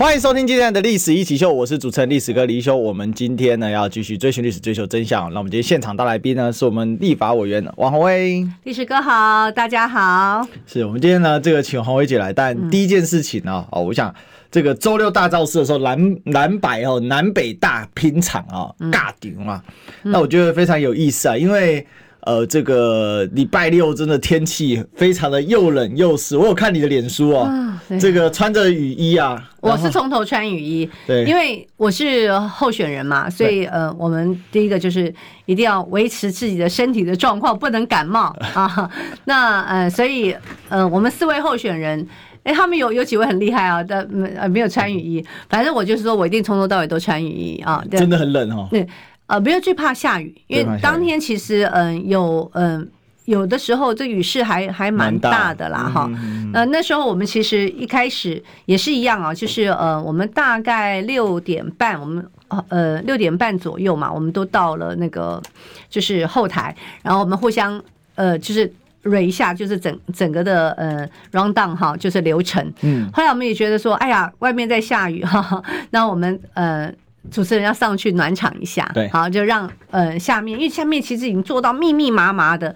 欢迎收听今天的历史一起秀，我是主持人历史哥李修。我们今天呢要继续追寻历史，追求真相。那我们今天现场大来宾呢是我们立法委员王宏威。历史哥好，大家好。是我们今天呢这个请宏威姐来，但第一件事情呢，哦，我想这个周六大造势的时候，南南北哦南北大拼场啊，尬顶啊，那我觉得非常有意思啊，因为。呃，这个礼拜六真的天气非常的又冷又湿。我有看你的脸书哦，啊、这个穿着雨衣啊。我是从头穿雨衣，对，因为我是候选人嘛，所以呃，我们第一个就是一定要维持自己的身体的状况，不能感冒 啊。那呃，所以呃，我们四位候选人，哎，他们有有几位很厉害啊，但呃没有穿雨衣。反正我就是说我一定从头到尾都穿雨衣啊。真的很冷哦。对。呃，不要最怕下雨，因为当天其实嗯有嗯有的时候这雨势还还蛮大的啦哈。呃，那时候我们其实一开始也是一样啊，就是呃我们大概六点半，我们呃六点半左右嘛，我们都到了那个就是后台，然后我们互相呃就是蕊一下，就是整整个的呃 round down 哈，就是流程。嗯。后来我们也觉得说，哎呀，外面在下雨哈，那我们呃。主持人要上去暖场一下，对，好，就让呃下面，因为下面其实已经做到密密麻麻的，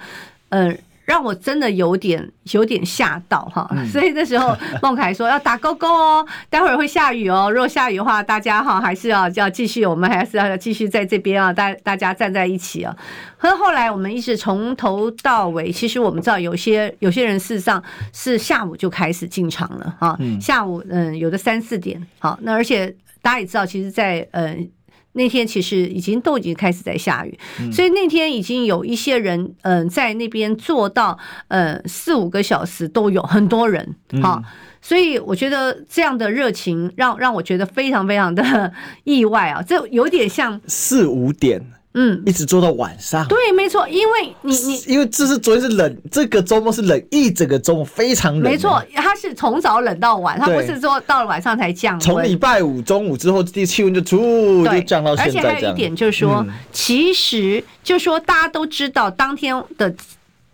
呃，让我真的有点有点吓到哈，嗯、所以那时候孟凯说要打勾勾哦，待会儿会下雨哦，如果下雨的话，大家哈还是要要继续，我们还是要继续在这边啊，大大家站在一起啊。可后来我们一直从头到尾，其实我们知道有些有些人事实上是下午就开始进场了哈，嗯、下午嗯有的三四点，好，那而且。大家也知道，其实在，在呃那天，其实已经都已经开始在下雨，嗯、所以那天已经有一些人，嗯、呃，在那边坐到呃四五个小时都有很多人，哈、嗯，所以我觉得这样的热情让让我觉得非常非常的意外啊，这有点像四五点。嗯，一直做到晚上。对，没错，因为你你因为这是昨天是冷，这个周末是冷，一整个周末非常冷。没错，它是从早冷到晚，它不是说到了晚上才降温。从礼拜五中午之后，这气温就突就降到现在。而且还有一点就是说，嗯、其实就说大家都知道当天的。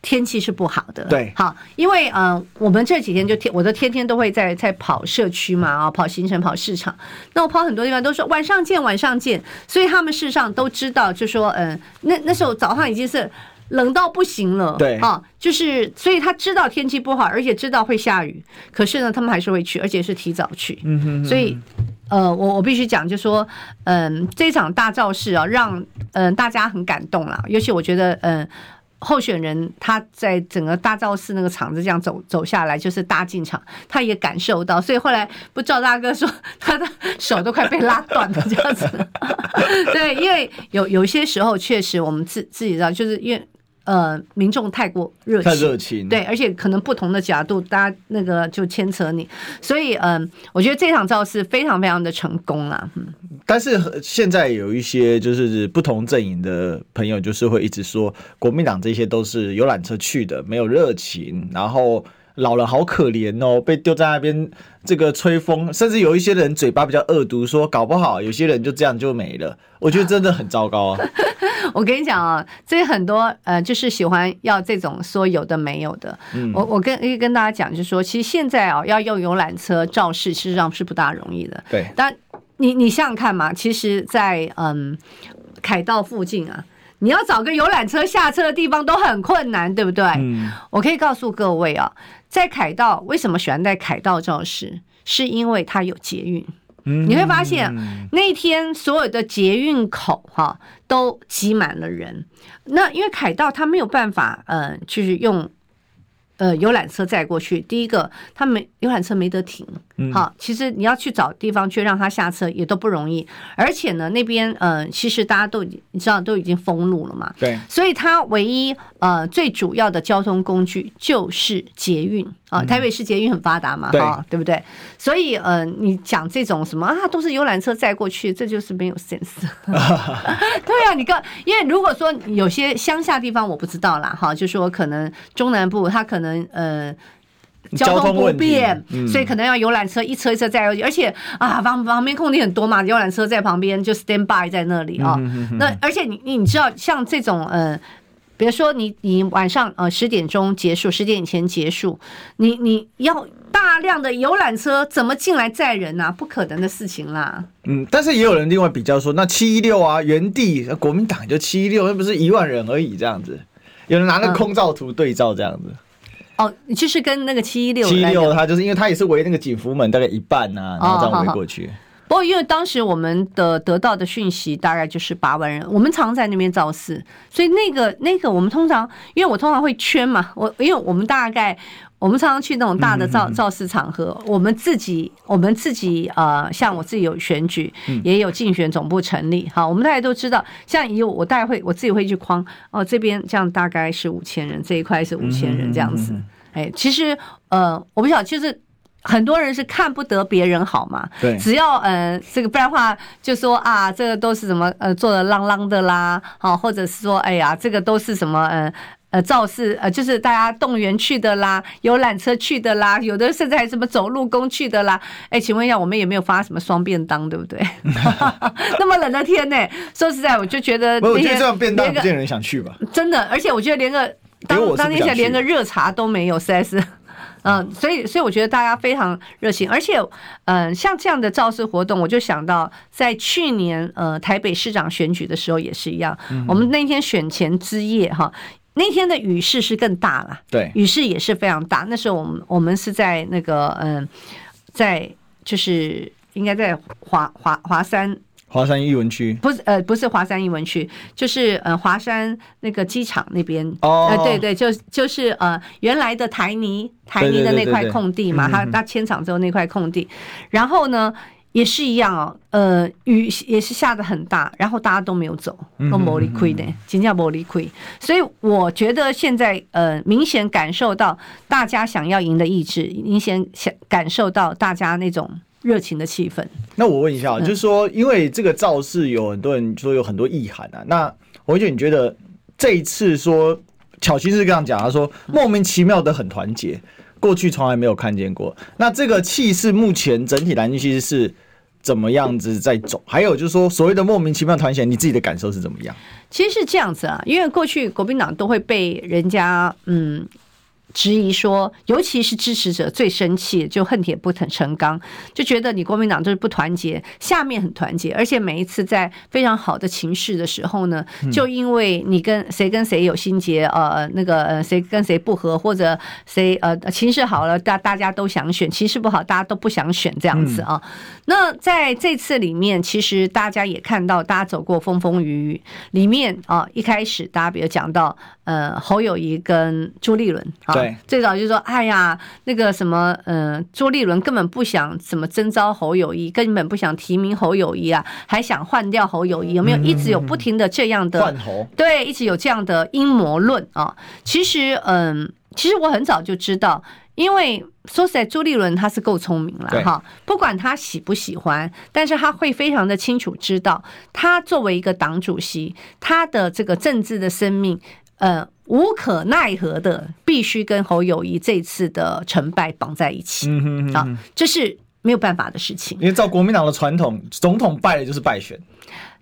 天气是不好的，对，好，因为呃，我们这几天就天，我都天天都会在在跑社区嘛，啊，跑行程、跑市场。那我跑很多地方都说晚上见，晚上见，所以他们事实上都知道，就说，嗯、呃，那那时候早上已经是冷到不行了，对，啊，就是，所以他知道天气不好，而且知道会下雨，可是呢，他们还是会去，而且是提早去，嗯哼，所以，呃，我我必须讲，就说，嗯、呃，这场大造势啊，让嗯、呃、大家很感动啦，尤其我觉得，嗯、呃。候选人他在整个大造势那个场子这样走走下来，就是搭进场，他也感受到，所以后来不赵大哥说他的手都快被拉断了这样子。对，因为有有些时候确实我们自自己知道，就是因为。呃，民众太过热情，太热情，对，而且可能不同的角度，大家那个就牵扯你，所以嗯、呃，我觉得这场造势非常非常的成功啊。嗯，但是现在有一些就是不同阵营的朋友，就是会一直说国民党这些都是游览车去的，没有热情，然后。老人好可怜哦，被丢在那边，这个吹风，甚至有一些人嘴巴比较恶毒，说搞不好有些人就这样就没了。我觉得真的很糟糕啊！我跟你讲啊，这很多呃，就是喜欢要这种说有的没有的。嗯，我我跟跟大家讲，就是说，其实现在啊，要用游览车肇事，事实上是不大容易的。对，但你你想想看嘛，其实在，在嗯凯道附近啊。你要找个游览车下车的地方都很困难，对不对？嗯，我可以告诉各位啊，在凯道为什么喜欢在凯道造势，是因为它有捷运。嗯，你会发现那天所有的捷运口哈都挤满了人。那因为凯道它没有办法，呃，就是用。呃，游览车载过去，第一个，他没游览车没得停，好，其实你要去找地方去让他下车也都不容易，而且呢，那边呃，其实大家都你知道都已经封路了嘛，对，所以他唯一呃最主要的交通工具就是捷运啊，台北市捷运很发达嘛，哈，对不对？所以呃，你讲这种什么啊，都是游览车载过去，这就是没有 sense。对啊，你刚，因为如果说有些乡下地方我不知道啦，哈，就说可能中南部它可能。嗯呃，交通不便，所以可能要游览车一车一车载过去，而且啊，旁旁边空地很多嘛，游览车在旁边就 stand by 在那里啊。那而且你你知道，像这种呃，比如说你你晚上呃十点钟结束，十点以前结束，你你要大量的游览车怎么进来载人呐？不可能的事情啦。嗯，但是也有人另外比较说，那七一六啊，原地国民党就七一六，那不是一万人而已这样子，有人拿那空照图对照这样子。哦，就是跟那个七一六七一六，他就是因为他也是围那个景福门大概一半啊，然后这样围过去。不过因为当时我们的得到的讯息大概就是八万人，我们常在那边造势，所以那个那个我们通常，因为我通常会圈嘛，我因为我们大概我们常常去那种大的造造势场合，我们自己我们自己呃，像我自己有选举，也有竞选总部成立，好，我们大家都知道，像以我大概会我自己会去框哦，这边这样大概是五千人，这一块是五千人这样子。哎，其实呃，我不晓得，就是很多人是看不得别人好嘛。对，只要呃，这个不然的话，就说啊，这个都是什么呃，做的浪浪的啦，好，或者是说，哎呀，这个都是什么呃呃造势呃，就是大家动员去的啦，游览车去的啦，有的甚至还什么走路工去的啦。哎，请问一下，我们也没有发什么双便当，对不对？那么冷的天呢，说实在，我就觉得，我觉得这样便当不见人想去吧。真的，而且我觉得连个。当当天下连个热茶都没有，实在是，嗯，所以所以我觉得大家非常热情，而且，嗯，像这样的造势活动，我就想到在去年呃台北市长选举的时候也是一样，我们那天选前之夜哈，那天的雨势是更大了，对，雨势也是非常大。那时候我们我们是在那个嗯，在就是应该在华华华山。华山艺文区？不是呃不是华山艺文区，就是呃华山那个机场那边。哦、呃，对对，就就是呃原来的台泥台泥的那块空地嘛，他他迁厂之后那块空地，然后呢也是一样哦，呃雨也是下的很大，然后大家都没有走，都没理亏的，真叫没理亏，所以我觉得现在呃明显感受到大家想要赢的意志，明显想感受到大家那种。热情的气氛。那我问一下，就是说，因为这个造势有很多人说有很多意涵啊。那我觉得你觉得这一次说巧芯是这样讲，他说莫名其妙的很团结，过去从来没有看见过。那这个气势目前整体来说其实是怎么样子在走？还有就是说，所谓的莫名其妙团结，你自己的感受是怎么样？其实是这样子啊，因为过去国民党都会被人家嗯。质疑说，尤其是支持者最生气，就恨铁不成钢，就觉得你国民党就是不团结，下面很团结，而且每一次在非常好的情势的时候呢，就因为你跟谁跟谁有心结，呃，那个呃谁跟谁不和，或者谁呃情势好了，大大家都想选，情势不好，大家都不想选这样子啊。那在这次里面，其实大家也看到，大家走过风风雨雨里面啊，一开始大家比如讲到呃侯友谊跟朱立伦啊。对，最早就说，哎呀，那个什么，嗯，朱立伦根本不想怎么征召侯友谊，根本不想提名侯友谊啊，还想换掉侯友谊，有没有？一直有不停的这样的换侯，对，一直有这样的阴谋论啊。其实，嗯，其实我很早就知道，因为说实在，朱立伦他是够聪明了哈，不管他喜不喜欢，但是他会非常的清楚知道，他作为一个党主席，他的这个政治的生命。呃，无可奈何的，必须跟侯友谊这次的成败绑在一起。嗯哼嗯哼啊，这是没有办法的事情。因为照国民党的传统，总统败了就是败选。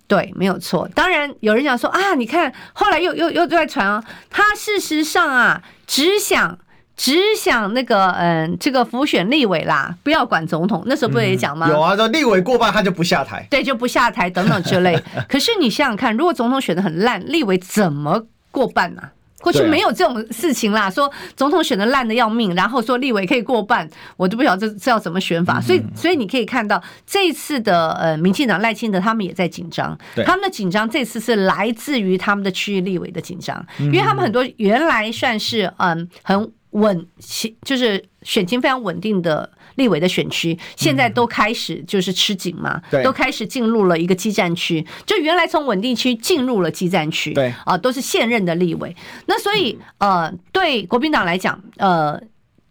对，没有错。当然有人讲说啊，你看后来又又又在传啊，他事实上啊，只想只想那个嗯、呃，这个辅选立委啦，不要管总统。那时候不是也讲吗？嗯、有啊，说立委过半他就不下台，对，就不下台等等之类。可是你想想看，如果总统选的很烂，立委怎么？过半呐、啊，过去没有这种事情啦。说总统选的烂的要命，然后说立委可以过半，我都不晓得这这要怎么选法。所以，所以你可以看到这一次的呃，民进党赖清德他们也在紧张，他们的紧张这次是来自于他们的区域立委的紧张，因为他们很多原来算是嗯很稳，就是选情非常稳定的。立委的选区现在都开始就是吃紧嘛，都开始进入了一个激战区，就原来从稳定区进入了激战区，对。啊，都是现任的立委。那所以呃，对国民党来讲，呃，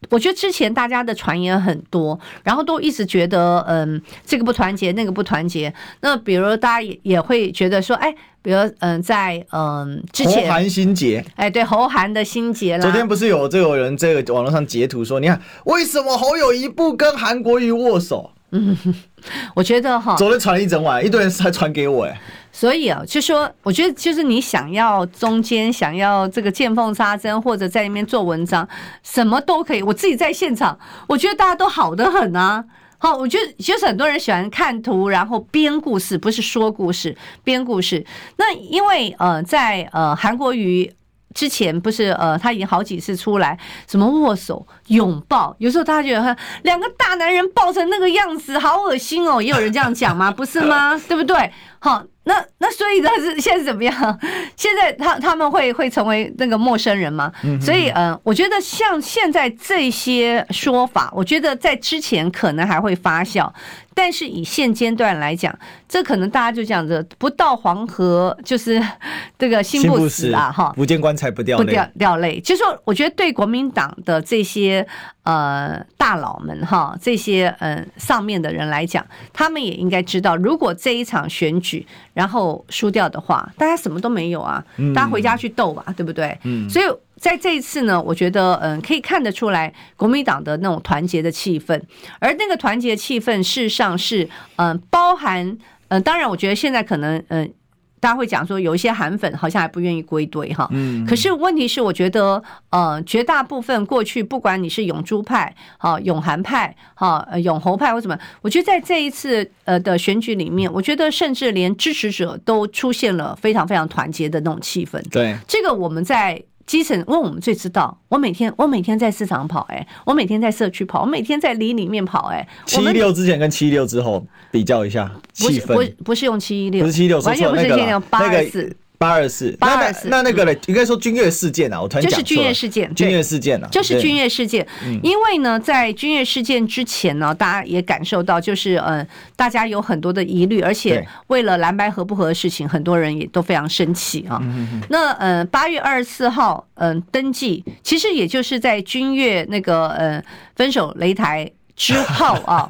我觉得之前大家的传言很多，然后都一直觉得，嗯，这个不团结，那个不团结。那比如大家也也会觉得说，哎，比如嗯，在嗯之前，侯韩心结，哎，对，侯韩的心结啦。昨天不是有这个人这个网络上截图说，你看为什么侯友谊不跟韩国瑜握手？嗯，我觉得哈，昨天传了一整晚，一堆人还传给我，哎。所以啊，就说我觉得就是你想要中间想要这个见缝插针，或者在那边做文章，什么都可以。我自己在现场，我觉得大家都好得很啊。好，我觉得就是很多人喜欢看图，然后编故事，不是说故事，编故事。那因为呃，在呃韩国瑜之前不是呃他已经好几次出来什么握手拥抱，有时候大家觉得两个大男人抱成那个样子好恶心哦，也有人这样讲吗？不是吗？对不对？好。那那所以呢是现在怎么样？现在他他们会会成为那个陌生人吗？所以嗯，我觉得像现在这些说法，我觉得在之前可能还会发酵。但是以现阶段来讲，这可能大家就这样子，不到黄河就是 这个心不死啊，哈，不见棺材不掉泪，不掉掉泪。就是说，我觉得对国民党的这些呃大佬们哈，这些嗯、呃、上面的人来讲，他们也应该知道，如果这一场选举然后输掉的话，大家什么都没有啊，大家回家去斗吧，对不对？嗯，所以。在这一次呢，我觉得嗯，可以看得出来国民党的那种团结的气氛，而那个团结气氛事实上是嗯，包含嗯，当然我觉得现在可能嗯，大家会讲说有一些韩粉好像还不愿意归队哈，嗯，可是问题是我觉得呃，绝大部分过去不管你是永珠派、哈永韩派、哈永侯派或什么，我觉得在这一次呃的选举里面，我觉得甚至连支持者都出现了非常非常团结的那种气氛，对，这个我们在。基层，因为我们最知道，我每天我每天在市场跑，哎，我每天在社区跑，我每天在里里面跑，哎。七一六之前跟七一六之后比较一下气氛，不是不不是用七一六，不是七一六，完全不是七一六，八二四。八二四，八二四，那那个呢？应该说君悦事件啊，我突然就是君悦事件，君悦事件啊，就是君悦事件。因为呢，在君悦事件之前呢，大家也感受到，就是嗯，大家有很多的疑虑，而且为了蓝白合不合的事情，很多人也都非常生气啊。那嗯，八月二十四号嗯登记，其实也就是在君悦那个嗯分手擂台之后啊，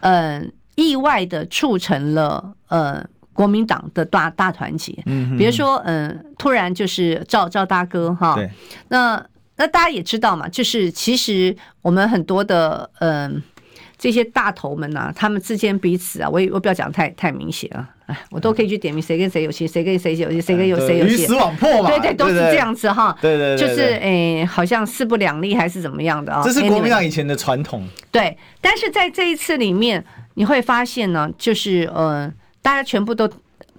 嗯，意外的促成了嗯。国民党的大大团结，嗯，比如说，嗯，突然就是赵赵大哥哈，对，那那大家也知道嘛，就是其实我们很多的嗯这些大头们呐，他们之间彼此啊，我也我不要讲太太明显啊，哎，我都可以去点名谁跟谁有戏，谁跟谁有戏，谁跟有谁有戏，鱼死网破嘛，对对，都是这样子哈，对对，就是哎，好像势不两立还是怎么样的啊？这是国民党以前的传统，对，但是在这一次里面，你会发现呢，就是嗯。大家全部都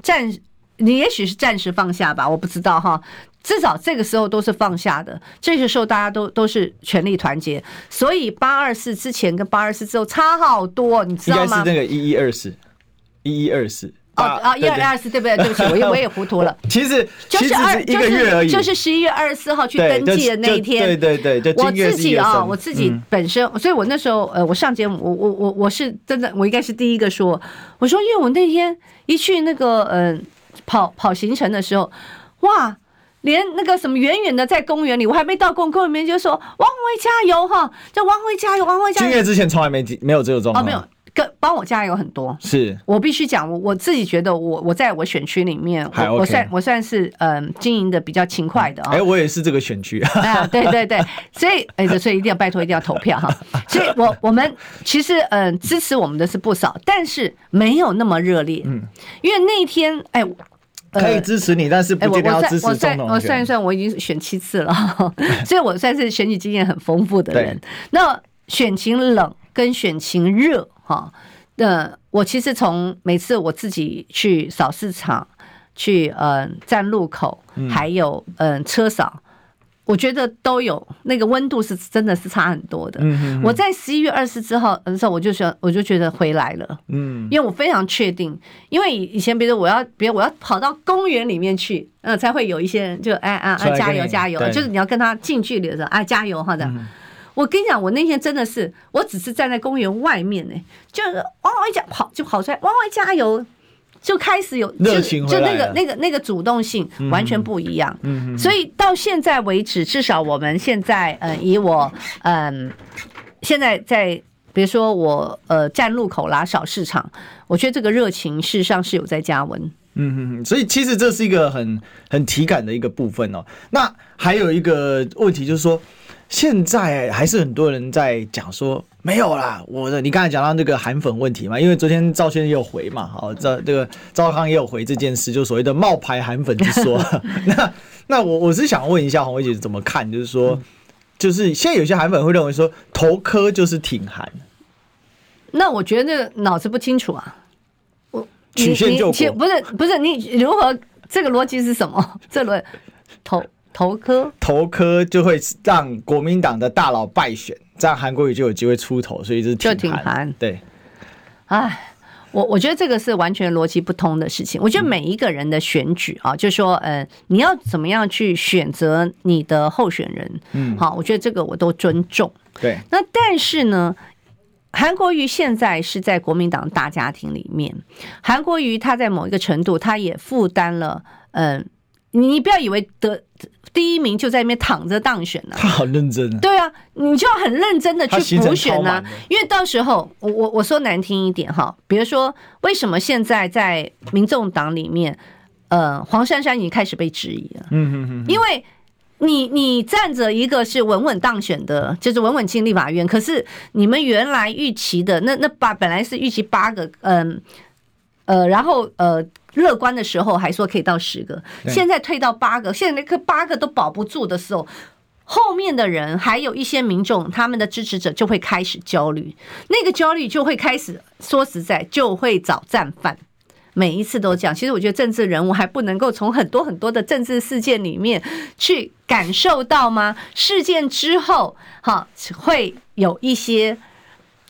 暂，你也许是暂时放下吧，我不知道哈。至少这个时候都是放下的，这个时候大家都都是全力团结。所以八二四之前跟八二四之后差好多，你知道吗？应该是那个一一二四，一一二四。哦哦，一二二四对不对？对不起，我也我也糊涂了。其实就是二一个月而已，就是十一月二十四号去登记的那一天。对对对，我自己啊，我自己本身，所以我那时候呃，我上节目，我我我我是真的，我应该是第一个说，我说因为我那天一去那个嗯跑跑行程的时候，哇，连那个什么远远的在公园里，我还没到公公园里面就说王鸿薇加油哈，叫王鸿薇加油，王鸿薇加油。今月之前从来没没有这个状况。哦，没有。跟帮我加油很多，是我必须讲，我我自己觉得我我在我选区里面，我我算我算是嗯经营的比较勤快的啊。哎，我也是这个选区啊，对对对，所以哎，所以一定要拜托，一定要投票哈。所以我我们其实嗯支持我们的是不少，但是没有那么热烈。嗯，因为那天哎，可以支持你，但是不一定要支持总统。我算一算，我已经选七次了，所以我算是选举经验很丰富的人。那选情冷跟选情热。哈，那我其实从每次我自己去扫市场，去嗯站路口，还有嗯车扫，我觉得都有那个温度是真的是差很多的。我在十一月二十之后的时候，我就说我就觉得回来了，嗯，因为我非常确定，因为以前比如我要比如我要跑到公园里面去，嗯，才会有一些人就哎啊啊加油加油，就是你要跟他近距离的时候哎加油哈的。我跟你讲，我那天真的是，我只是站在公园外面呢，就是汪汪一跑就跑出来，汪汪加油，就开始有热情，就那个那个那个主动性完全不一样。嗯，所以到现在为止，至少我们现在，嗯，以我，嗯，现在在，比如说我，呃，站路口啦小市场，我觉得这个热情事实上是有在加温。嗯嗯，所以其实这是一个很很体感的一个部分哦。那还有一个问题就是说，现在还是很多人在讲说没有啦，我的你刚才讲到那个韩粉问题嘛，因为昨天赵先生也有回嘛，好，这这个赵康也有回这件事，就所谓的冒牌韩粉之说。那那我我是想问一下红薇姐怎么看，就是说，就是现在有些韩粉会认为说投科就是挺韩，那我觉得脑子不清楚啊。我曲线救国不是不是，你如何这个逻辑是什么？这轮投投科投科就会让国民党的大佬败选，这样韩国瑜就有机会出头，所以是挺韩。对，哎，我我觉得这个是完全逻辑不通的事情。我觉得每一个人的选举啊，就是说呃，你要怎么样去选择你的候选人，嗯，好，我觉得这个我都尊重。对，那但是呢？韩国瑜现在是在国民党大家庭里面，韩国瑜他在某一个程度，他也负担了。嗯，你不要以为得第一名就在那边躺着当选了，他 好认真啊。对啊，你就要很认真的去补选啊，因为到时候我我我说难听一点哈，比如说为什么现在在民众党里面，呃，黄珊珊已经开始被质疑了。嗯嗯嗯，因为。你你站着一个是稳稳当选的，就是稳稳进立法院。可是你们原来预期的那那八本来是预期八个，嗯呃，然后呃乐观的时候还说可以到十个，现在退到八个，现在那个八个都保不住的时候，后面的人还有一些民众，他们的支持者就会开始焦虑，那个焦虑就会开始说实在就会找战犯。每一次都讲，其实我觉得政治人物还不能够从很多很多的政治事件里面去感受到吗？事件之后，哈，会有一些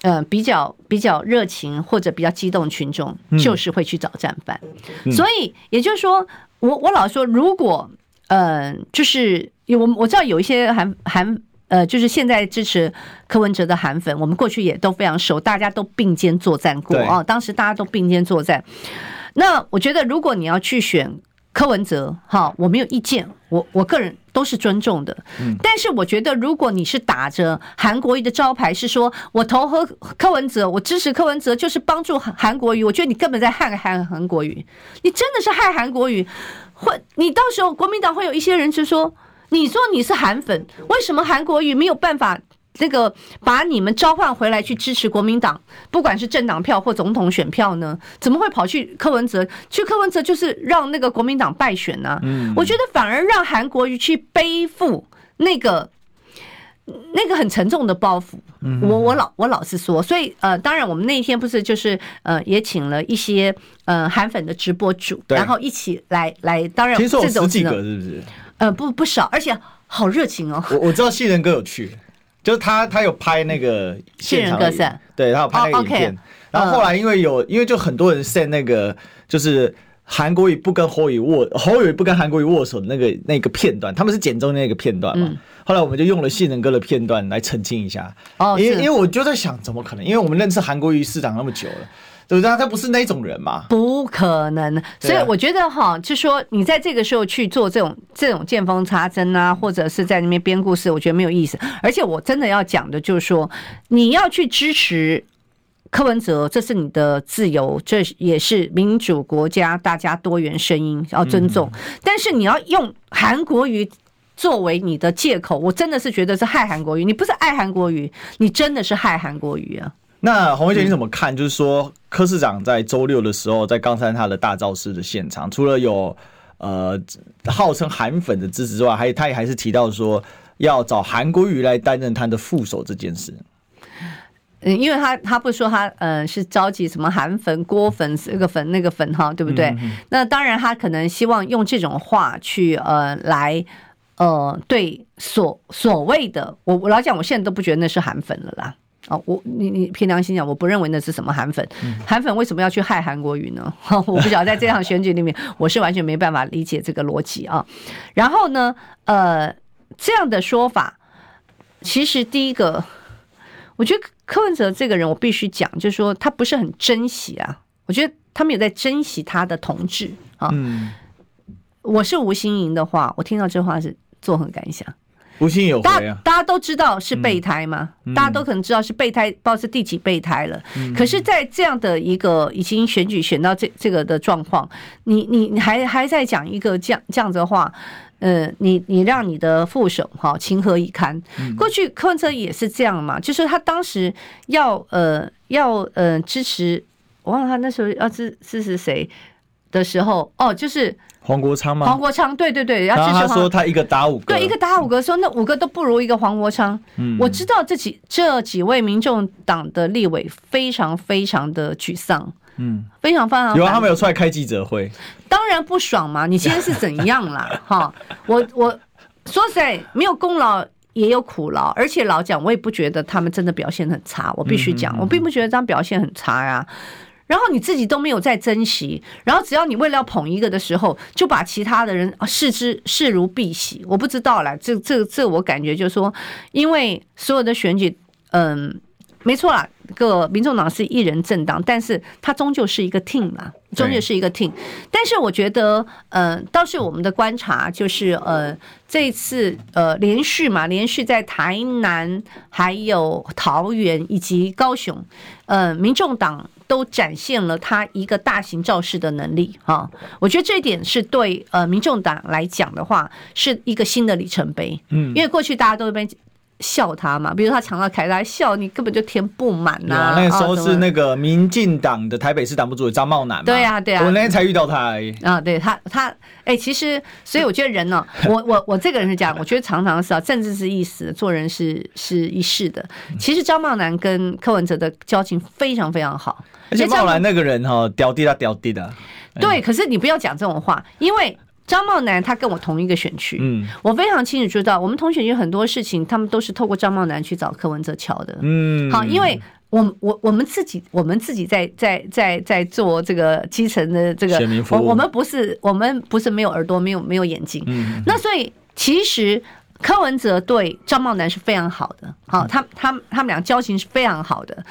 呃比较比较热情或者比较激动群众，就是会去找战犯。所以也就是说，我我老说，如果呃，就是有我我知道有一些韩韩呃，就是现在支持柯文哲的韩粉，我们过去也都非常熟，大家都并肩作战过啊，当时大家都并肩作战。那我觉得，如果你要去选柯文哲，哈，我没有意见，我我个人都是尊重的。嗯，但是我觉得，如果你是打着韩国瑜的招牌，是说我投和柯文哲，我支持柯文哲，就是帮助韩国瑜，我觉得你根本在害韩韩国瑜，你真的是害韩国瑜。会，你到时候国民党会有一些人就说，你说你是韩粉，为什么韩国瑜没有办法？这个把你们召唤回来去支持国民党，不管是政党票或总统选票呢？怎么会跑去柯文哲？去柯文哲就是让那个国民党败选呢？嗯，我觉得反而让韩国瑜去背负那个那个很沉重的包袱。我我老我老实说，所以呃，当然我们那一天不是就是呃也请了一些呃韩粉的直播主，然后一起来来，当然这种十几个是不是？呃，不不少，而且好热情哦。我我知道信仁哥有去。就是他，他有拍那个现场，对，他有拍那个影片。Oh. 然后后来因为有，因为就很多人 send 那个，就是韩国语不跟侯宇握，侯宇不跟韩国语握手的那个那个片段，他们是剪中那个片段嘛。后来我们就用了信仁哥的片段来澄清一下。哦，因为因为我就在想，怎么可能？因为我们认识韩国瑜市长那么久了。对不对？他不是那种人嘛？不可能。所以我觉得哈，就说你在这个时候去做这种这种见缝插针啊，或者是在那边编故事，我觉得没有意思。而且我真的要讲的就是说，你要去支持柯文哲，这是你的自由，这也是民主国家，大家多元声音要尊重。但是你要用韩国瑜作为你的借口，我真的是觉得是害韩国瑜。你不是爱韩国瑜，你真的是害韩国瑜啊！那洪薇姐你怎么看？就是说，柯市长在周六的时候，在冈山他的大造势的现场，除了有呃号称韩粉的支持之外，还他也还是提到说要找韩国瑜来担任他的副手这件事。嗯，因为他他不说他呃是召集什么韩粉、郭粉这个粉那个粉哈，对不对？那当然他可能希望用这种话去呃来呃对所所谓的我我老讲，我现在都不觉得那是韩粉了啦。哦，我你你凭良心讲，我不认为那是什么韩粉。韩粉为什么要去害韩国瑜呢？我不晓得，在这场选举里面，我是完全没办法理解这个逻辑啊。然后呢，呃，这样的说法，其实第一个，我觉得柯文哲这个人，我必须讲，就是说他不是很珍惜啊。我觉得他们有在珍惜他的同志啊。嗯，我是吴心莹的话，我听到这话是作何感想？吴欣盈有回啊，大家都知道是备胎嘛，嗯、大家都可能知道是备胎，不知道是第几备胎了。嗯、可是，在这样的一个已经选举选到这这个的状况，你你你还还在讲一个这样这样子的话，呃，你你让你的副手哈情何以堪？嗯、过去柯文哲也是这样嘛，就是他当时要呃要呃支持，我忘了他那时候要支支持谁的时候，哦，就是。黄国昌吗？黄国昌，对对对，然后他说他一个打五个，对，一个打五个，说那五个都不如一个黄国昌。嗯，我知道这几这几位民众党的立委非常非常的沮丧，嗯，非常非常。有啊，他们有出来开记者会，当然不爽嘛。你今天是怎样啦？哈，我我说实在没有功劳也有苦劳，而且老讲我也不觉得他们真的表现很差，我必须讲，我并不觉得这样表现很差呀。然后你自己都没有在珍惜，然后只要你为了要捧一个的时候，就把其他的人视之视如敝屣。我不知道啦，这这这我感觉就是说，因为所有的选举，嗯，没错啦，个民众党是一人政党，但是它终究是一个 team 嘛，终究是一个 team。但是我觉得，嗯，倒是我们的观察就是，呃，这一次呃连续嘛，连续在台南、还有桃园以及高雄，呃，民众党。都展现了他一个大型造势的能力哈，我觉得这一点是对呃民众党来讲的话是一个新的里程碑，嗯，因为过去大家都被笑他嘛，比如他抢到凯达笑你根本就填不满呐、啊。那个时候是那个民进党的台北市党部主任张茂南嘛，对呀、啊、对呀、啊，我那天才遇到他而已。啊，对他他哎、欸，其实所以我觉得人呢，我我我这个人是这样，我觉得常常是啊，政治是一时，做人是是一世的。其实张茂南跟柯文哲的交情非常非常好。而且茂南那个人哈，屌地啊屌地的。对，可是你不要讲这种话，因为张茂南他跟我同一个选区，嗯，我非常清楚知道，我们同选区很多事情，他们都是透过张茂南去找柯文哲桥的，嗯，好，因为我我我们自己我们自己在在在在做这个基层的这个，我我们不是我们不是没有耳朵没有没有眼睛，嗯，那所以其实柯文哲对张茂南是非常好的，好，他他他们俩交情是非常好的。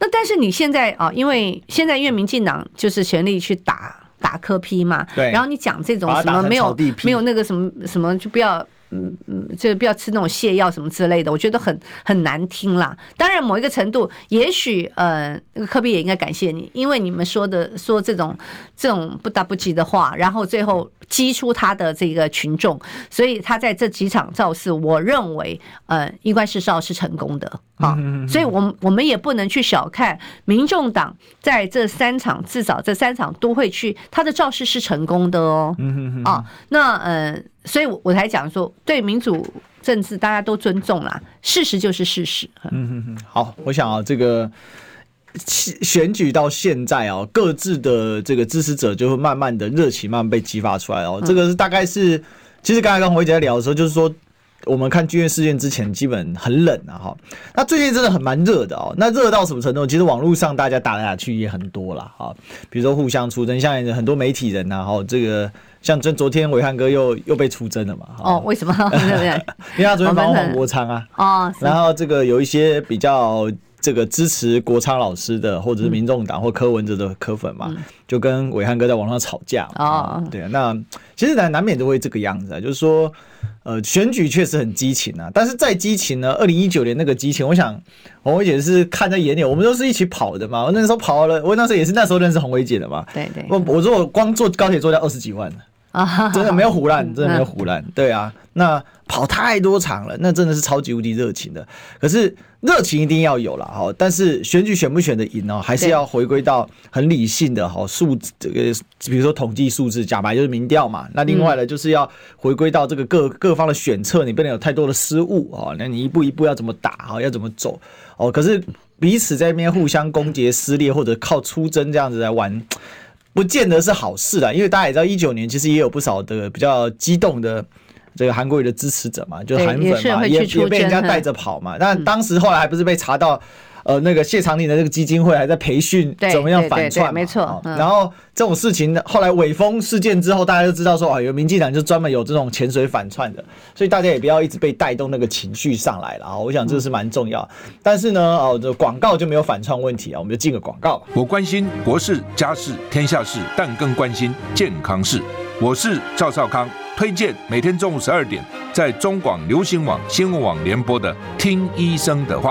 那但是你现在啊，因为现在因为民进党就是全力去打打磕批嘛，对，然后你讲这种什么没有没有那个什么什么就不要。嗯嗯，就不要吃那种泻药什么之类的，我觉得很很难听啦。当然，某一个程度，也许呃，那个科比也应该感谢你，因为你们说的说这种这种不打不急的话，然后最后激出他的这个群众，所以他在这几场造势，我认为呃，应该是是成功的啊。所以我们我们也不能去小看民众党在这三场，至少这三场都会去，他的造势是成功的哦。啊，那呃。所以，我我才讲说，对民主政治大家都尊重啦，事实就是事实。嗯嗯嗯。好，我想啊，这个选举到现在啊，各自的这个支持者就会慢慢的热情慢慢被激发出来哦。这个是大概是，其实刚才跟洪伟姐在聊的时候，就是说。我们看军乐事件之前，基本很冷啊，哈。那最近真的很蛮热的哦。那热到什么程度？其实网络上大家打来打去也很多了，哈。比如说互相出征，像很多媒体人呐，哈，这个像昨昨天伟汉哥又又被出征了嘛。哦，为什么？因为他昨天访黄国昌啊。哦。然后这个有一些比较这个支持国昌老师的，或者是民众党或柯文哲的柯粉嘛，就跟伟汉哥在网上吵架。哦。对啊，那其实难难免都会这个样子啊，就是说。呃，选举确实很激情啊，但是再激情呢，二零一九年那个激情，我想红伟姐是看在眼里，我们都是一起跑的嘛。我那时候跑了，我那时候也是那时候认识红伟姐的嘛。对对。我我说我光坐高铁坐掉二十几万啊，真的没有胡乱，真的没有胡乱。对啊，那跑太多场了，那真的是超级无敌热情的。可是。热情一定要有了哈，但是选举选不选的赢哦，还是要回归到很理性的哈数字这个，比如说统计数字，假白就是民调嘛。那另外呢，就是要回归到这个各各方的选策，你不能有太多的失误哦。那你一步一步要怎么打哈，要怎么走哦？可是彼此在那边互相攻讦、撕裂，或者靠出征这样子来玩，不见得是好事啦。因为大家也知道，一九年其实也有不少的比较激动的。这个韩国语的支持者嘛，就是韩粉嘛，也也，也被人家带着跑嘛。但当时后来还不是被查到，呃那个谢长廷的这个基金会还在培训怎么样反串，没错。然后这种事情后来尾风事件之后，大家就知道说啊，有民进党就专门有这种潜水反串的，所以大家也不要一直被带动那个情绪上来了啊。我想这是蛮重要。但是呢，哦，这广告就没有反串问题啊，我们就进个广告。我关心国事、家事、天下事，但更关心健康事。我是赵少康，推荐每天中午十二点在中广流行网、新闻网联播的《听医生的话》。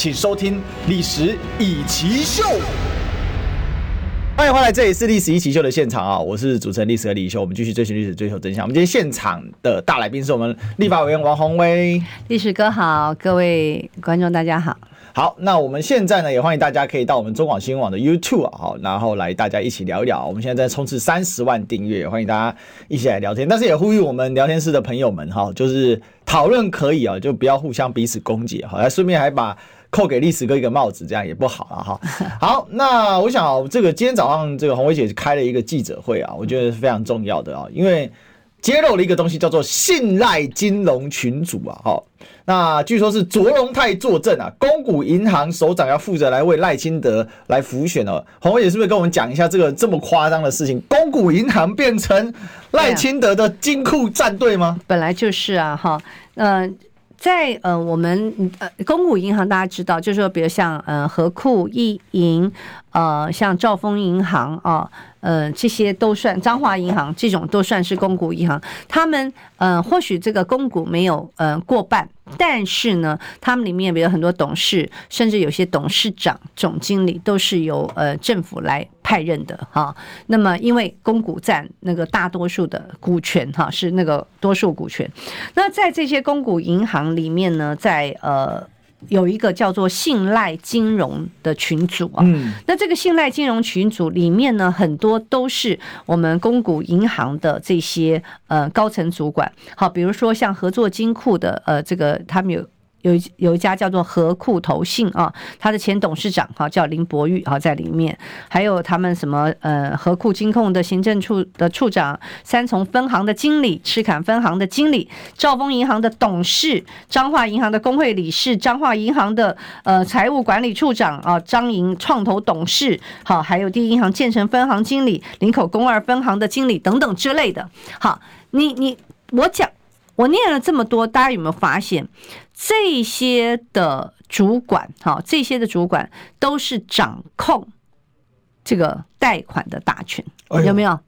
请收听《历史易起秀》。欢迎回来，这里是《历史一奇秀》的现场啊！我是主持人历史和李易修，我们继续追寻历史，追求真相。我们今天现场的大来宾是我们立法委员王宏威。历史哥好，各位观众大家好。好，那我们现在呢，也欢迎大家可以到我们中广新闻网的 YouTube 啊，好，然后来大家一起聊一聊。我们现在在冲刺三十万订阅，欢迎大家一起来聊天。但是也呼吁我们聊天室的朋友们哈，就是讨论可以啊，就不要互相彼此攻击，好，来顺便还把扣给历史哥一个帽子，这样也不好了哈。好，那我想这个今天早上这个红薇姐开了一个记者会啊，我觉得是非常重要的啊，因为揭露了一个东西，叫做信赖金融群组啊，哈。那据说是卓荣泰坐镇啊，公股银行首长要负责来为赖清德来辅选哦。洪伟姐是不是跟我们讲一下这个这么夸张的事情？公股银行变成赖清德的金库战队吗？本来就是啊，哈，嗯。在呃，我们呃，公股银行大家知道，就是说，比如像呃，和库、易银，呃，像兆丰银行啊，呃，这些都算彰化银行，这种都算是公股银行。他们呃，或许这个公股没有呃过半。但是呢，他们里面比如很多董事，甚至有些董事长、总经理都是由呃政府来派任的哈。那么，因为公股占那个大多数的股权哈，是那个多数股权。那在这些公股银行里面呢，在呃。有一个叫做信赖金融的群组啊，嗯，那这个信赖金融群组里面呢，很多都是我们公股银行的这些呃高层主管，好，比如说像合作金库的呃这个他们有。有有一家叫做合库投信啊，他的前董事长哈叫林伯玉哈在里面，还有他们什么呃合库金控的行政处的处长，三重分行的经理，赤崁分行的经理，兆丰银行的董事，彰化银行的工会理事，彰化银行的呃财务管理处长啊，彰银创投董事，好，还有第一银行建成分行经理，林口公二分行的经理等等之类的。好，你你我讲。我念了这么多，大家有没有发现，这些的主管，哈，这些的主管都是掌控这个贷款的大权，有没有？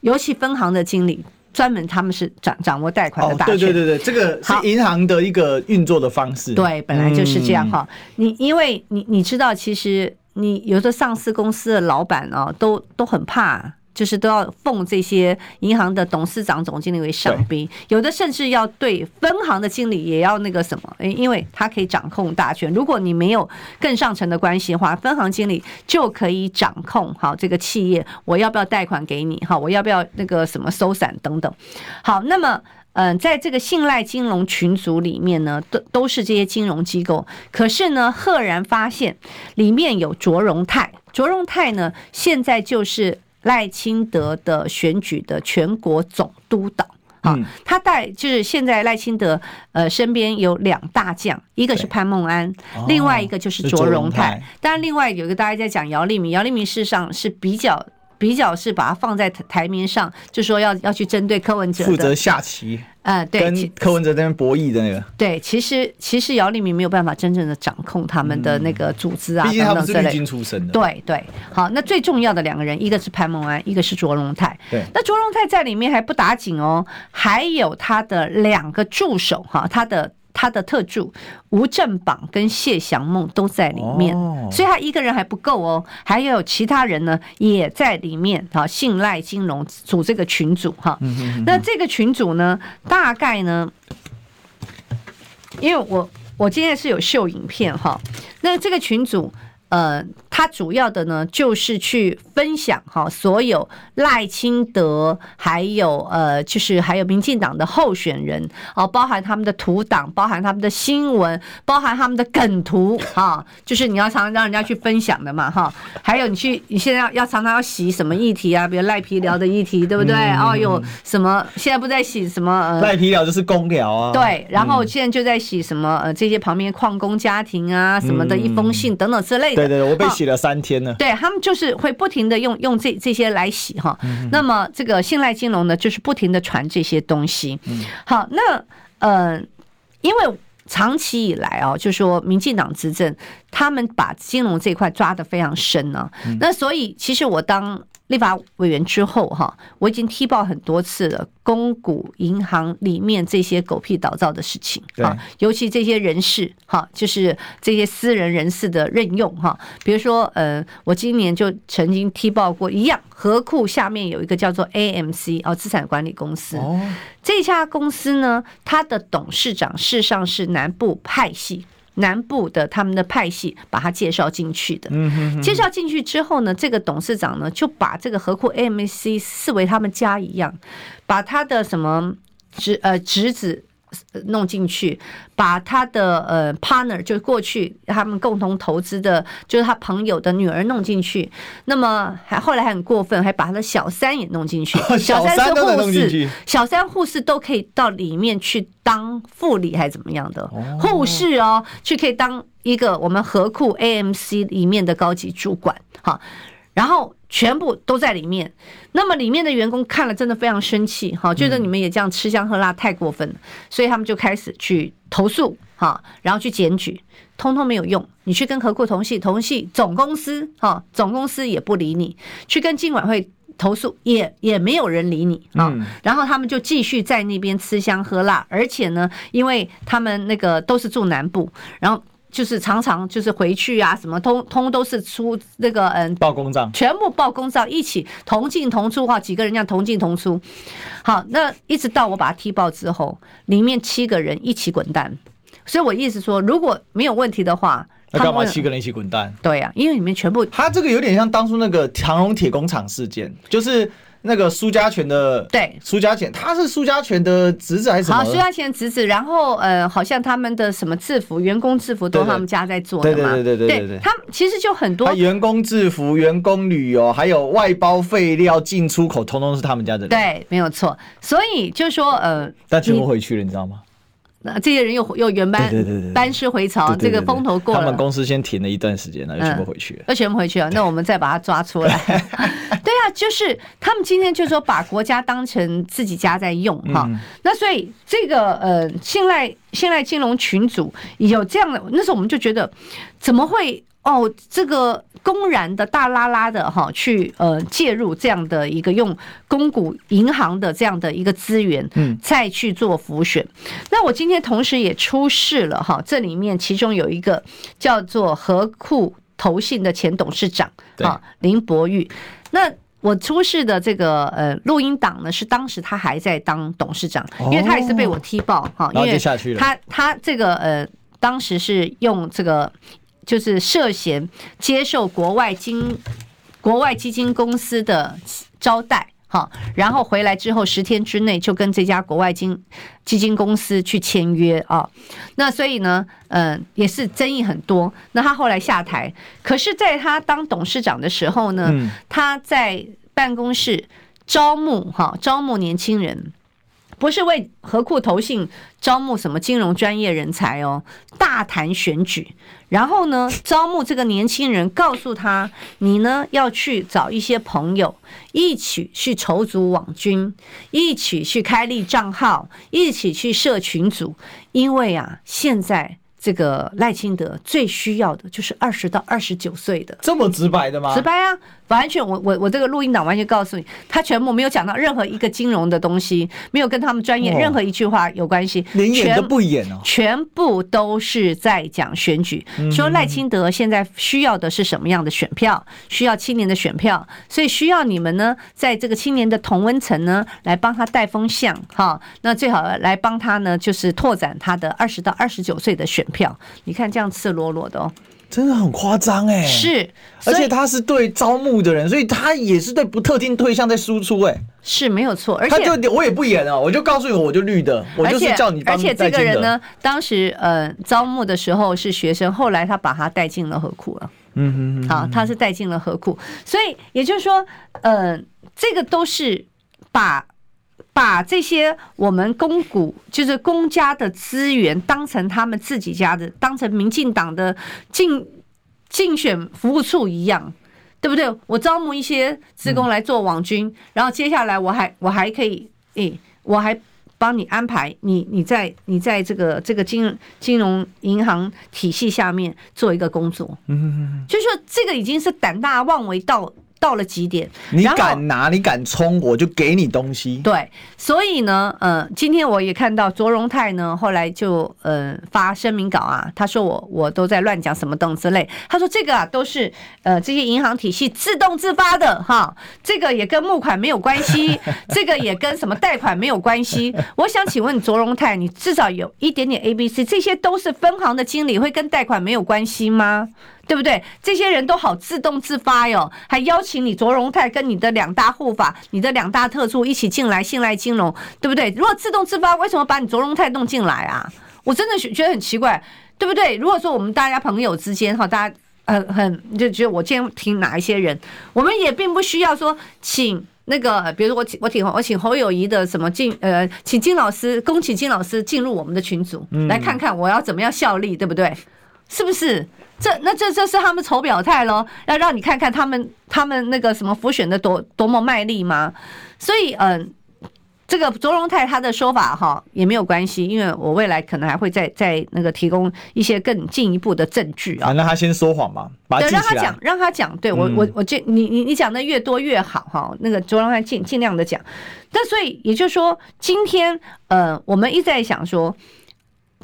尤其分行的经理，专门他们是掌掌握贷款的大权。对对对对，这个是银行的一个运作的方式。对，本来就是这样哈。你因为你你知道，其实你有的上市公司的老板啊，都都很怕。就是都要奉这些银行的董事长、总经理为上宾，有的甚至要对分行的经理也要那个什么，因为他可以掌控大权。如果你没有更上层的关系的话，分行经理就可以掌控好这个企业，我要不要贷款给你？哈，我要不要那个什么收散等等？好，那么嗯，在这个信赖金融群组里面呢，都都是这些金融机构。可是呢，赫然发现里面有卓荣泰，卓荣泰呢，现在就是。赖清德的选举的全国总督导，啊，他带就是现在赖清德呃身边有两大将，一个是潘孟安，另外一个就是卓荣泰。当然，另外有一个大家在讲姚立明，姚立明事实上是比较比较是把它放在台面上，就说要要去针对柯文哲，负责下棋。呃，对，跟柯文哲那边博弈的那个，对，其实其实姚立明没有办法真正的掌控他们的那个组织啊，毕竟他们是绿军出身的，对对。好，那最重要的两个人，一个是潘孟安，一个是卓荣泰。对，那卓荣泰在里面还不打紧哦，还有他的两个助手哈，他的。他的特助吴正榜跟谢祥梦都在里面，所以他一个人还不够哦，还有其他人呢也在里面。啊，信赖金融组这个群组哈，那这个群组呢，大概呢，因为我我今天是有秀影片哈，那这个群组呃。他主要的呢就是去分享哈，所有赖清德还有呃，就是还有民进党的候选人哦，包含他们的图档，包含他们的新闻，包含他们的梗图哈，就是你要常常让人家去分享的嘛哈。还有你去，你现在要要常常要洗什么议题啊？比如赖皮聊的议题，对不对？哦，有什么现在不在洗什么？赖皮聊就是公聊啊。对，然后现在就在洗什么？呃，这些旁边矿工家庭啊，什么的一封信等等之类的。对对，我被洗了三天了。对，他们就是会不停的用用这这些来洗哈。那么这个信赖金融呢，就是不停的传这些东西。好，那呃，因为长期以来啊，就说民进党执政，他们把金融这一块抓得非常深呢。那所以其实我当。立法委员之后，哈，我已经踢爆很多次了，公股银行里面这些狗屁倒灶的事情，哈，尤其这些人事，哈，就是这些私人人士的任用，哈，比如说，呃，我今年就曾经踢爆过一样，河库下面有一个叫做 AMC 哦，资产管理公司，这家公司呢，它的董事长事实上是南部派系。南部的他们的派系把他介绍进去的，介绍进去之后呢，这个董事长呢就把这个河库 AMC 视为他们家一样，把他的什么侄呃侄子。弄进去，把他的呃 partner 就过去他们共同投资的，就是他朋友的女儿弄进去。那么还后来还很过分，还把他的小三也弄进去。小三是护士，小三护士都可以到里面去当副理还是怎么样的护士哦，去可以当一个我们合库 AMC 里面的高级主管哈。然后全部都在里面，那么里面的员工看了真的非常生气，哈，觉得你们也这样吃香喝辣太过分了，所以他们就开始去投诉，哈，然后去检举，通通没有用。你去跟合库同系同系总公司，哈，总公司也不理你；去跟金管会投诉，也也没有人理你啊。然后他们就继续在那边吃香喝辣，而且呢，因为他们那个都是住南部，然后。就是常常就是回去啊，什么通通都是出那个嗯报公账，全部报公账，一起同进同出哈，几个人这样同进同出。好，那一直到我把他踢爆之后，里面七个人一起滚蛋。所以我意思说，如果没有问题的话，那干嘛七个人一起滚蛋？对呀、啊，因为里面全部他这个有点像当初那个长荣铁工厂事件，就是。那个苏家全的对苏家全，他是苏家全的侄子还是什么？好，苏家全侄子，然后呃，好像他们的什么制服、员工制服都他们家在做的嘛。对对对对对对，对，他们其实就很多员工制服、员工旅游，还有外包废料进出口，通通是他们家的。对，没有错。所以就说呃，但全部回去了，你知道吗？那这些人又又原班班师回朝，这个风头过了，他们公司先停了一段时间，那就全部回去了，那全部回去了。那我们再把他抓出来。对啊，就是他们今天就说把国家当成自己家在用哈。那所以这个呃，信赖信赖金融群组有这样的，那时候我们就觉得怎么会？哦，这个公然的大拉拉的哈，去呃介入这样的一个用公股银行的这样的一个资源，嗯，再去做浮选。那我今天同时也出示了哈，这里面其中有一个叫做合库投信的前董事长啊林博玉。那我出示的这个呃录音档呢，是当时他还在当董事长，因为他也是被我踢爆哈，因为他他这个呃当时是用这个。就是涉嫌接受国外金、国外基金公司的招待，哈，然后回来之后十天之内就跟这家国外金基金公司去签约啊，那所以呢，嗯，也是争议很多。那他后来下台，可是在他当董事长的时候呢，他在办公室招募哈，招募年轻人。不是为何库投信招募什么金融专业人才哦，大谈选举，然后呢，招募这个年轻人，告诉他你呢要去找一些朋友，一起去筹组网军，一起去开立账号，一起去设群组，因为啊，现在这个赖清德最需要的就是二十到二十九岁的，这么直白的吗？直白啊。完全，我我我这个录音档完全告诉你，他全部没有讲到任何一个金融的东西，没有跟他们专业任何一句话有关系，连演都不演哦，全部都是在讲选举，说赖清德现在需要的是什么样的选票，需要青年的选票，所以需要你们呢，在这个青年的同温层呢，来帮他带风向哈，那最好来帮他呢，就是拓展他的二十到二十九岁的选票，你看这样赤裸裸的哦。真的很夸张哎，是，而且他是对招募的人，所以他也是对不特定对象在输出哎，是没有错，而且他就我也不演了，我就告诉你，我就绿的，我就是叫你，而且这个人呢，当时呃招募的时候是学生，后来他把他带进了河库了，嗯哼，好，他是带进了河库，所以也就是说，呃，这个都是把。把这些我们公股，就是公家的资源，当成他们自己家的，当成民进党的竞竞选服务处一样，对不对？我招募一些职工来做网军，然后接下来我还我还可以，诶，我还帮你安排你你在你在这个这个金金融银行体系下面做一个工作，嗯，就是说这个已经是胆大妄为到。到了极点，你敢拿，你敢冲，我就给你东西。对，所以呢，呃，今天我也看到卓荣泰呢，后来就呃发声明稿啊，他说我我都在乱讲什么等之类。他说这个啊都是呃这些银行体系自动自发的哈，这个也跟募款没有关系，这个也跟什么贷款没有关系。我想请问卓荣泰，你至少有一点点 A B C，这些都是分行的经理，会跟贷款没有关系吗？对不对？这些人都好自动自发哟，还邀请你卓荣泰跟你的两大护法、你的两大特助一起进来信赖金融，对不对？如果自动自发，为什么把你卓荣泰弄进来啊？我真的觉得很奇怪，对不对？如果说我们大家朋友之间哈，大家很很就觉得我今天听哪一些人，我们也并不需要说请那个，比如说我请我请我请侯友宜的什么进呃，请金老师，恭请金老师进入我们的群组，来看看我要怎么样效力，对不对？是不是？这那这这是他们丑表态喽，要让你看看他们他们那个什么浮选的多多么卖力吗？所以嗯，这个卓荣泰他的说法哈也没有关系，因为我未来可能还会再再那个提供一些更进一步的证据啊。那他先说谎嘛，对，让他讲，让他讲。对我我我这你你你讲的越多越好哈。那个卓荣泰尽尽量的讲。但所以也就是说，今天呃，我们一直在想说。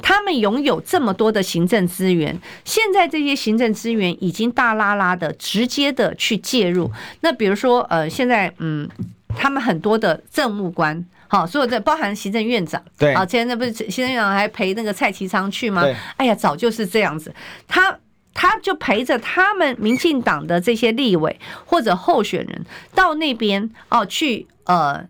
他们拥有这么多的行政资源，现在这些行政资源已经大拉拉的直接的去介入。那比如说，呃，现在嗯，他们很多的政务官，好，所有的包含行政院长，对，啊，前那不是行政院长还陪那个蔡其昌去吗？哎呀，早就是这样子，他他就陪着他们民进党的这些立委或者候选人到那边哦去呃。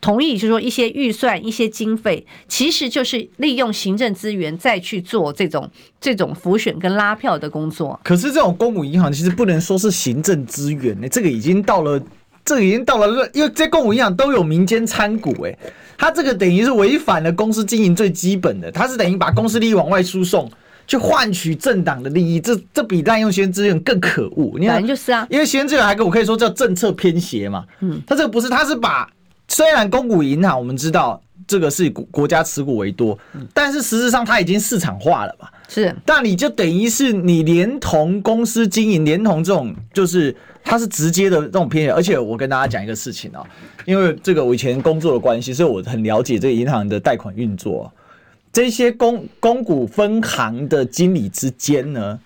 同意，就是说一些预算、一些经费，其实就是利用行政资源再去做这种这种浮选跟拉票的工作。可是这种公股银行其实不能说是行政资源呢，这个已经到了，这个已经到了，因为这公股银行都有民间参股，哎，它这个等于是违反了公司经营最基本的，它是等于把公司利益往外输送，去换取政党的利益，这这比滥用行政资源更可恶。你看，就是啊，因为行政资源还跟我可以说叫政策偏斜嘛，嗯，他这个不是，他是把。虽然公股银行我们知道这个是国国家持股为多，但是实质上它已经市场化了嘛。是，但你就等于是你连同公司经营，连同这种就是它是直接的这种偏斜。而且我跟大家讲一个事情啊，因为这个我以前工作的关系，所以我很了解这个银行的贷款运作。这些公公股分行的经理之间呢，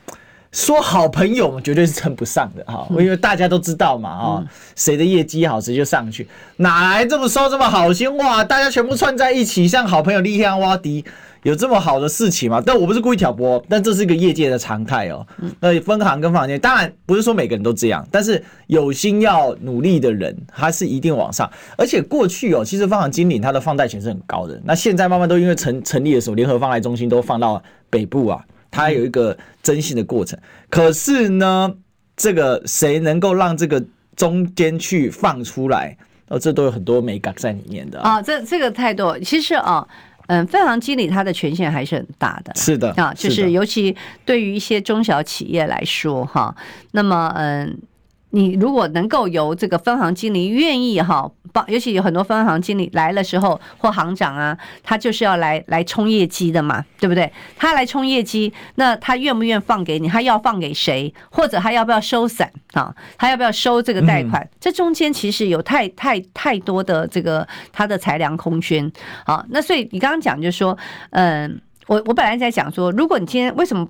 说好朋友绝对是称不上的哈，因为大家都知道嘛啊，谁的业绩好谁就上去，哪来这么说这么好心话？大家全部串在一起，像好朋友力量挖敌，有这么好的事情吗？但我不是故意挑拨，但这是一个业界的常态哦。那分行跟分行间，当然不是说每个人都这样，但是有心要努力的人，他是一定往上。而且过去哦，其实分行经理他的放贷权是很高的，那现在慢慢都因为成成立的时候，联合放贷中心都放到北部啊。它有一个征信的过程，可是呢，这个谁能够让这个中间去放出来？哦，这都有很多美感在里面的啊。这这个太多，其实啊，嗯，分行经理他的权限还是很大的。是的啊，就是尤其对于一些中小企业来说，哈，那么嗯。你如果能够由这个分行经理愿意哈帮，尤其有很多分行经理来了时候或行长啊，他就是要来来冲业绩的嘛，对不对？他来冲业绩，那他愿不愿意放给你？他要放给谁？或者他要不要收散啊？他要不要收这个贷款？这中间其实有太太太多的这个他的裁量空间。好，那所以你刚刚讲就是说，嗯，我我本来在讲说，如果你今天为什么？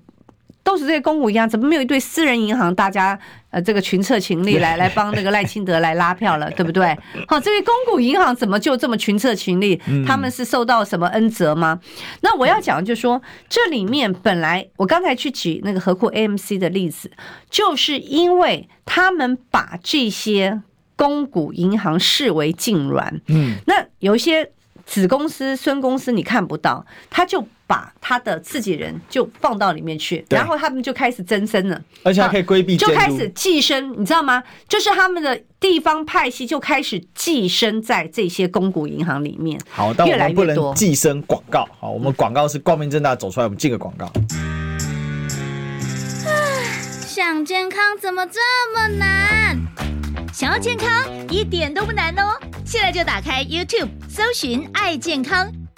都是这些公股银行，怎么没有一对私人银行？大家呃，这个群策群力来来帮那个赖清德来拉票了，对不对？好，这些公股银行怎么就这么群策群力？他们是受到什么恩泽吗？那我要讲就是说，这里面本来我刚才去举那个何库 AMC 的例子，就是因为他们把这些公股银行视为净软，嗯，那有一些。子公司、孙公司你看不到，他就把他的自己人就放到里面去，然后他们就开始增生了，而且还可以规避，就开始寄生，你知道吗？就是他们的地方派系就开始寄生在这些公股银行里面。好，但我们不能寄生广告。好，我们广告是光明正大走出来，我们进个广告。想健康怎么这么难？想要健康一点都不难哦。现在就打开 YouTube，搜寻“爱健康”，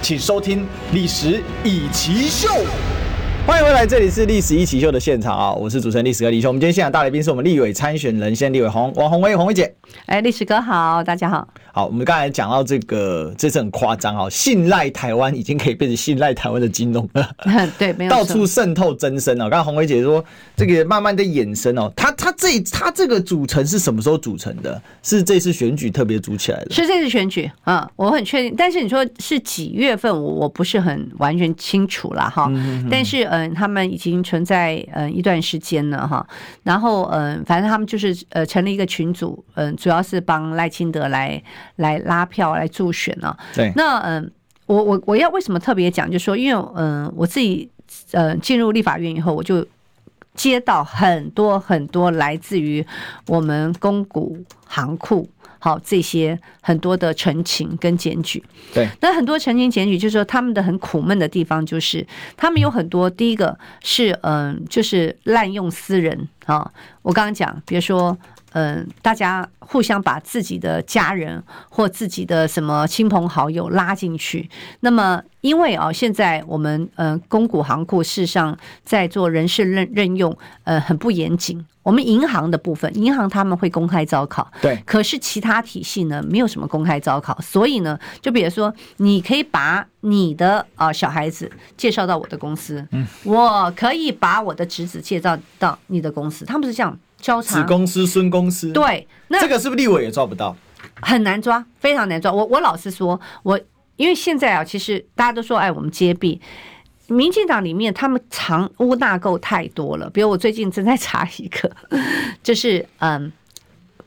请收听《历史以奇秀》。欢迎回来，这里是《历史一起秀》的现场啊！我是主持人历史哥李修。我们今天现场大来宾是我们立委参选人，现在立委洪王红薇，红薇姐。哎，历史哥好，大家好。好，我们刚才讲到这个，这次很夸张啊！信赖台湾已经可以变成信赖台湾的金融了，对，没有到处渗透增生啊！刚才鸿薇姐说，这个慢慢的衍生哦，它它这它这个组成是什么时候组成的？是这次选举特别组起来的？是这次选举啊，我很确定。但是你说是几月份，我我不是很完全清楚了哈。但是嗯，他们已经存在嗯一段时间了哈。然后嗯，反正他们就是呃成立一个群组，嗯，主要是帮赖清德来来拉票来助选呢。对，那嗯，我我我要为什么特别讲？就是说，因为嗯，我自己嗯进入立法院以后，我就接到很多很多来自于我们公股行库。好，这些很多的陈情跟检举，对，那很多陈情检举，就是说他们的很苦闷的地方，就是他们有很多，第一个是嗯，就是滥用私人啊，我刚刚讲，比如说。嗯，大家互相把自己的家人或自己的什么亲朋好友拉进去。那么，因为啊，现在我们嗯，公股行库事实上在做人事任任用，呃，很不严谨。我们银行的部分，银行他们会公开招考，对。可是其他体系呢，没有什么公开招考。所以呢，就比如说，你可以把你的啊小孩子介绍到我的公司，嗯，我可以把我的侄子介绍到你的公司，他们是这样。交叉子公司、孙公司，对，那这个是不是立委也抓不到？很难抓，非常难抓。我我老实说，我因为现在啊，其实大家都说，哎，我们揭弊，民进党里面他们藏污纳垢太多了。比如我最近正在查一个，就是嗯，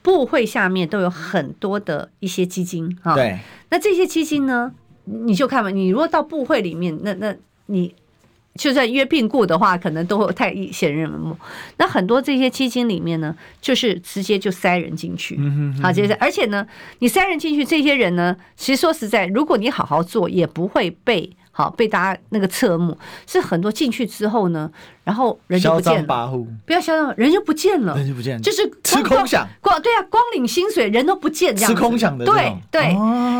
部会下面都有很多的一些基金啊。对，那这些基金呢，你就看吧，你如果到部会里面，那那你。就算约聘雇的话，可能都会太显人目。那很多这些基金里面呢，就是直接就塞人进去，好，接着，而且呢，你塞人进去，这些人呢，其实说实在，如果你好好做，也不会被好被大家那个侧目。是很多进去之后呢，然后人就不见了，不要嚣张，人就不见了，人就不见了，就是吃空饷，光对啊，光领薪水，人都不见，这样吃空饷的，对对。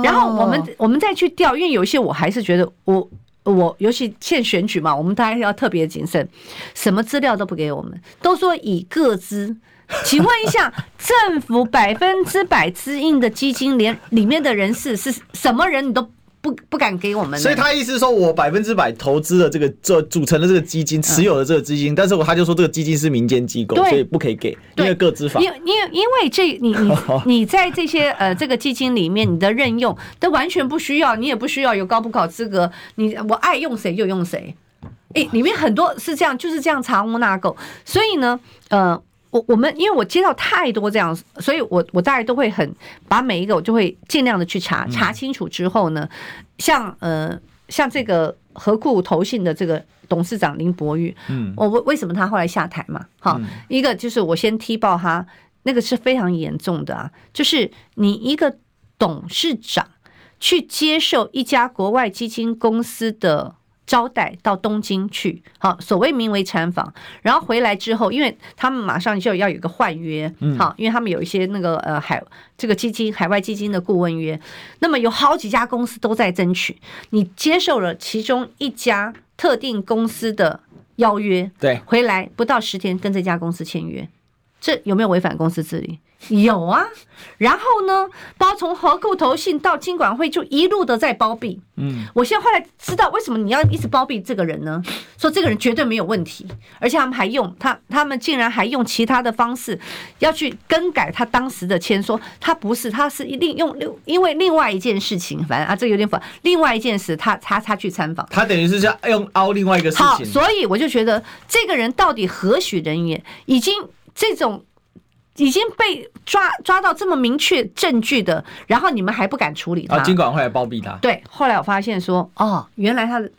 然后我们我们再去调，因为有一些我还是觉得我。我尤其欠选举嘛，我们大家要特别谨慎，什么资料都不给我们，都说以个资。请问一下，政府百分之百资应的基金，连里面的人士是什么人，你都？不不敢给我们，所以他意思说我百分之百投资了这个这组成的这个基金，持有的这个基金，但是我他就说这个基金是民间机构，所以不可以给，因为各资法。因因因为这你你 你在这些呃这个基金里面，你的任用都完全不需要，你也不需要有高普考资格，你我爱用谁就用谁。诶，里面很多是这样，就是这样藏污纳垢，所以呢，呃。我我们因为我接到太多这样，所以我我大概都会很把每一个我就会尽量的去查查清楚之后呢，像呃像这个合库投信的这个董事长林博玉，嗯，我为为什么他后来下台嘛？好，一个就是我先踢爆他，那个是非常严重的啊，就是你一个董事长去接受一家国外基金公司的。招待到东京去，好，所谓名为参访，然后回来之后，因为他们马上就要有一个换约，好，因为他们有一些那个呃海这个基金海外基金的顾问约，那么有好几家公司都在争取，你接受了其中一家特定公司的邀约，对，回来不到十天跟这家公司签约，这有没有违反公司治理？有啊，然后呢，包从合库投信到金管会，就一路的在包庇。嗯，我现在后来知道为什么你要一直包庇这个人呢？说这个人绝对没有问题，而且他们还用他，他们竟然还用其他的方式要去更改他当时的签，说他不是，他是一定用另因为另外一件事情，反正啊，这有点反。另外一件事，他他他去参访，他等于是要用凹另外一个事情。好，所以我就觉得这个人到底何许人也？已经这种。已经被抓抓到这么明确证据的，然后你们还不敢处理他？啊，金管会来包庇他。对，后来我发现说，哦，原来他的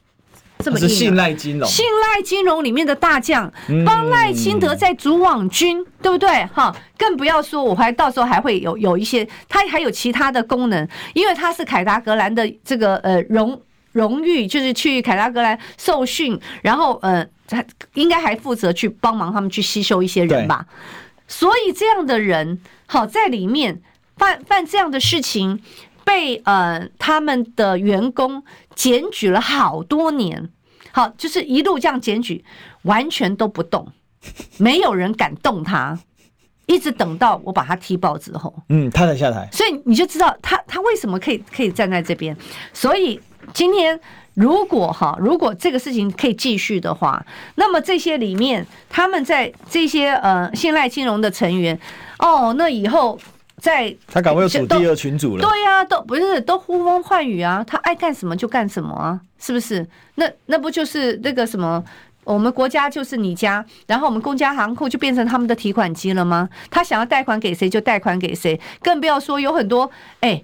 这么信赖金融，信赖金融里面的大将，帮赖清德在组网军，嗯，对不对？哈，更不要说，我还到时候还会有有一些，他还有其他的功能，因为他是凯达格兰的这个呃荣荣誉，就是去凯达格兰受训，然后呃，他应该还负责去帮忙他们去吸收一些人吧。所以这样的人，好在里面犯犯这样的事情，被呃他们的员工检举了好多年，好就是一路这样检举，完全都不动，没有人敢动他，一直等到我把他踢爆之后，嗯，他才下台。所以你就知道他他为什么可以可以站在这边。所以今天。如果哈，如果这个事情可以继续的话，那么这些里面，他们在这些呃信赖金融的成员，哦，那以后在他赶快又组第二群组了，对呀、啊，都不是都呼风唤雨啊，他爱干什么就干什么啊，是不是？那那不就是那个什么，我们国家就是你家，然后我们公家行库就变成他们的提款机了吗？他想要贷款给谁就贷款给谁，更不要说有很多哎。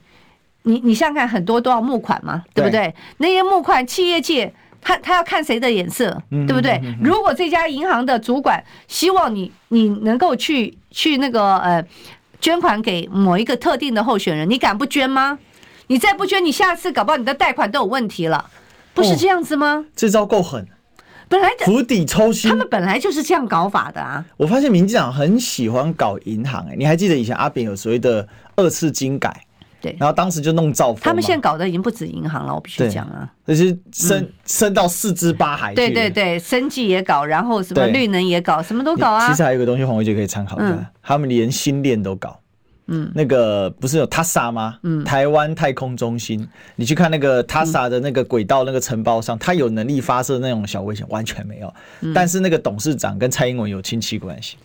你你想想看，很多都要募款嘛，对不对？那些募款企业界，他他要看谁的眼色，对不对？如果这家银行的主管希望你你能够去去那个呃捐款给某一个特定的候选人，你敢不捐吗？你再不捐，你下次搞不好你的贷款都有问题了，不是这样子吗？这招够狠，本来釜底抽薪，他们本来就是这样搞法的啊。我发现民进党很喜欢搞银行，哎，你还记得以前阿扁有所谓的二次金改？对，然后当时就弄造风，他们现在搞的已经不止银行了，我必须讲啊，就是升升到四支八海。对对对，生技也搞，然后什么绿能也搞，什么都搞啊。其实还有一个东西，黄维杰可以参考一下，嗯、他们连星链都搞。嗯，那个不是有 TASA 吗？嗯，台湾太空中心，你去看那个 TASA 的那个轨道那个承包商，他有能力发射那种小卫星，完全没有。但是那个董事长跟蔡英文有亲戚关系。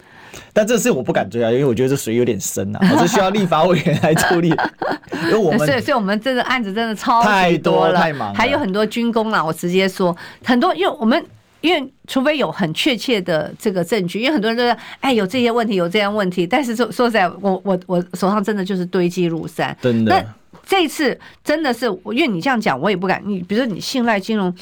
但这事我不敢追啊，因为我觉得这水有点深啊，我是需要立法委员来处理。因为我们，所以，所以我们这个案子真的超太多了，还有很多军工啊。我直接说，很多，因为我们因为除非有很确切的这个证据，因为很多人都说，哎，有这些问题，有这样问题。但是说说实在，我我我手上真的就是堆积如山。真的，那这次真的是，因为你这样讲，我也不敢。你比如说，你信赖金融。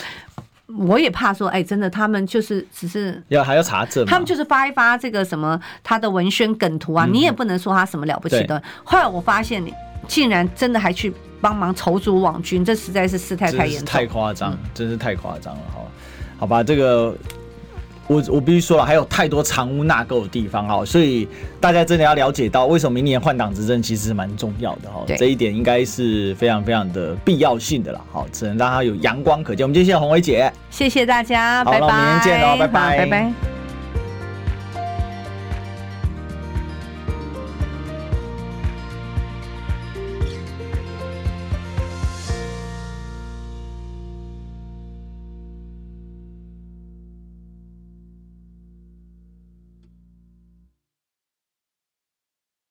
我也怕说，哎，真的，他们就是只是要还要查证，他们就是发一发这个什么他的文宣梗图啊，嗯、你也不能说他什么了不起的。后来我发现，你竟然真的还去帮忙筹组网军，这实在是事态太严重，太夸张，真是太夸张了，好，好吧，这个。我我必须说了，还有太多藏污纳垢的地方哈，所以大家真的要了解到，为什么明年换党执政其实是蛮重要的哈，这一点应该是非常非常的必要性的啦，好，只能让它有阳光可见。我们今天谢谢红伟姐，谢谢大家，好，拜拜，那我们明天见哦，拜拜，拜拜。